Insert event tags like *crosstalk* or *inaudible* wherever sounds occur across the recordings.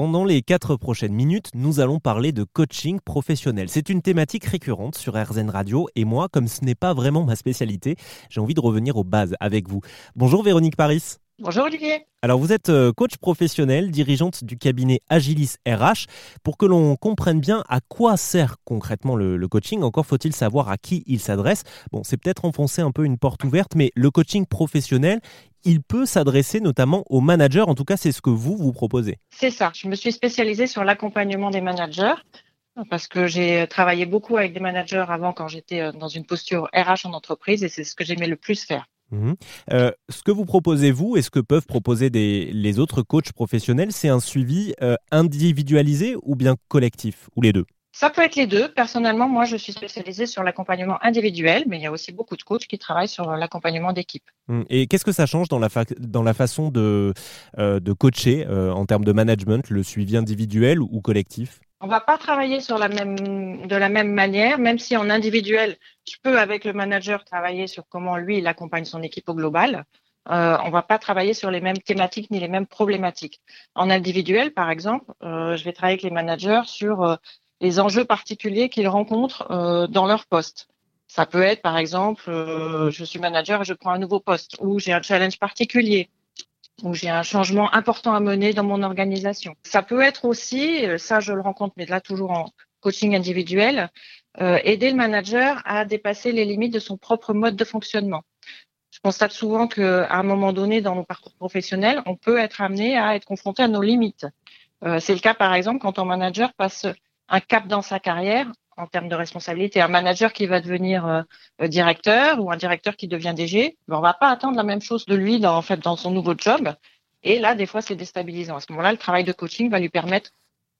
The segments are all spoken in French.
Pendant les quatre prochaines minutes, nous allons parler de coaching professionnel. C'est une thématique récurrente sur RZN Radio et moi, comme ce n'est pas vraiment ma spécialité, j'ai envie de revenir aux bases avec vous. Bonjour Véronique Paris. Bonjour Olivier. Alors vous êtes euh, coach professionnel, dirigeante du cabinet Agilis RH. Pour que l'on comprenne bien à quoi sert concrètement le, coaching, encore faut-il savoir à qui il s'adresse. Bon, c'est peut-être enfoncer un peu une porte ouverte, mais le coaching professionnel, il peut s'adresser notamment aux managers. En tout cas, c'est ce que vous vous proposez. C'est ça. Je me suis spécialisée sur l'accompagnement des managers parce que j'ai travaillé beaucoup avec des managers avant quand j'étais euh, dans une posture RH en entreprise et c'est ce que j'aimais le plus faire. Mhm. Euh, ce que vous proposez, vous, et ce que peuvent proposer les autres coachs professionnels, c'est un suivi euh, individualisé ou bien collectif, ou les deux? Ça peut être les deux. Personnellement, moi, je suis spécialisée sur l'accompagnement individuel, mais il y a aussi beaucoup de coachs qui travaillent sur l'accompagnement d'équipe. Hum, et qu'est-ce que ça change dans la, dans la façon de, euh, de coacher en termes de management, le suivi individuel ou collectif? On va pas travailler sur la même, de la même manière, même si en individuel, je peux avec le manager travailler sur comment lui il accompagne son équipe au global. Euh, on va pas travailler sur les mêmes thématiques ni les mêmes problématiques. En individuel, par exemple, euh, je vais travailler avec les managers sur euh, les enjeux particuliers qu'ils rencontrent euh, dans leur poste. Ça peut être, par exemple, je suis manager et je prends un nouveau poste, ou j'ai un challenge particulier, où j'ai un changement important à mener dans mon organisation. Ça peut être aussi, euh, ça je le rencontre, mais là toujours en coaching individuel, euh, aider le manager à dépasser les limites de son propre mode de fonctionnement. Je constate souvent qu'à un moment donné dans nos parcours professionnels, on peut être amené à être confronté à nos limites. Euh, c'est le cas par exemple quand un manager passe un cap dans sa carrière en termes de responsabilité. Un manager qui va devenir euh, directeur ou un directeur qui devient DG, ben, on va pas attendre la même chose de lui dans son nouveau job. Et là, des fois, c'est déstabilisant. À ce moment-là, le travail de coaching va lui permettre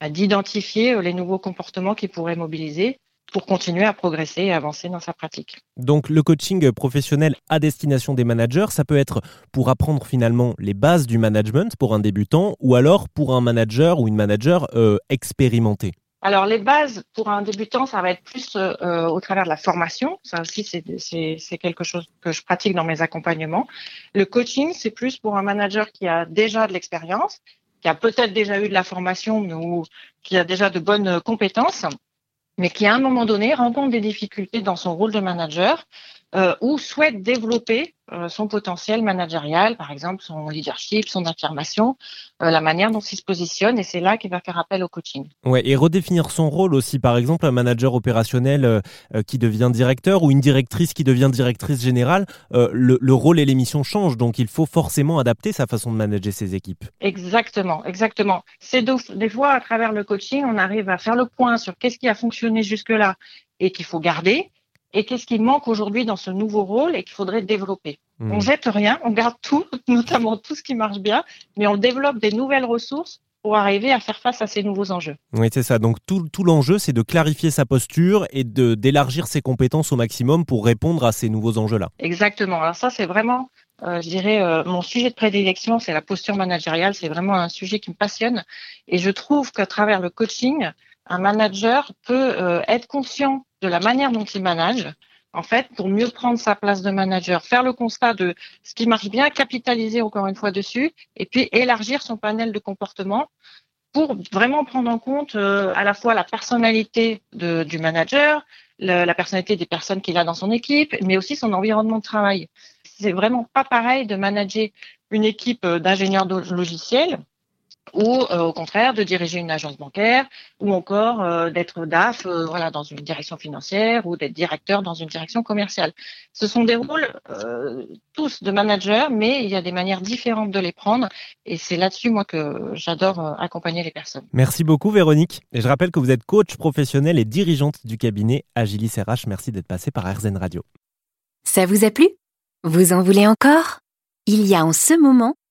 bah, d'identifier euh, les nouveaux comportements qu'il pourrait mobiliser pour continuer à progresser et avancer dans sa pratique. Donc le coaching professionnel à destination des managers, ça peut être pour apprendre finalement les bases du management pour un débutant ou alors pour un manager ou une manager euh, expérimentée. Alors les bases pour un débutant, ça va être plus euh, au travers de la formation. Ça aussi, c'est quelque chose que je pratique dans mes accompagnements. Le coaching, c'est plus pour un manager qui a déjà de l'expérience, qui a peut-être déjà eu de la formation ou qui a déjà de bonnes compétences, mais qui à un moment donné rencontre des difficultés dans son rôle de manager euh, ou souhaite développer euh, son potentiel managérial, par exemple son leadership, son affirmation, euh, la manière dont il se positionne, et c'est là qu'il va faire appel au coaching. Ouais, et redéfinir son rôle aussi, par exemple un manager opérationnel qui devient directeur ou une directrice qui devient directrice générale, le, le, rôle et les missions changent, donc il faut forcément adapter sa façon de manager ses équipes. Exactement, exactement. C'est des fois à travers le coaching, on arrive à faire le point sur qu'est-ce qui a fonctionné jusque-là et qu'il faut garder et qu'est-ce qui manque aujourd'hui dans ce nouveau rôle et qu'il faudrait développer. On On jette rien, on garde tout, *laughs* notamment tout ce qui marche bien, mais on développe des nouvelles ressources pour arriver à faire face à ces nouveaux enjeux. Oui, c'est ça. Donc tout, tout l'enjeu, c'est de clarifier sa posture et de d'élargir ses compétences au maximum pour répondre à ces nouveaux enjeux-là. Exactement. Alors ça, c'est vraiment, euh, je dirais, euh, mon sujet de prédilection, c'est la posture managériale. C'est vraiment un sujet qui me passionne. Et je trouve qu'à travers le coaching, un manager peut euh, être conscient de la manière dont il manage, en fait, pour mieux prendre sa place de manager, faire le constat de ce qui marche bien, capitaliser encore une fois dessus, et puis élargir son panel de comportement pour vraiment prendre en compte euh, à la fois la personnalité de, du manager, la personnalité des personnes qu'il a dans son équipe, mais aussi son environnement de travail. C'est vraiment pas pareil de manager une équipe euh, d'ingénieurs logiciels ou euh, au contraire de diriger une agence bancaire ou encore euh, d'être DAF euh, voilà dans une direction financière ou d'être directeur dans une direction commerciale. Ce sont des rôles tous de manager mais il y a des manières différentes de les prendre et c'est là-dessus moi que j'adore accompagner les personnes. Merci beaucoup Véronique et je rappelle que vous êtes coach professionnel et dirigeante du cabinet Agilis RH. Merci d'être passé par RZN Radio. Ça vous a plu? Vous en voulez encore? Il y a en ce moment